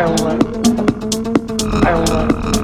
I want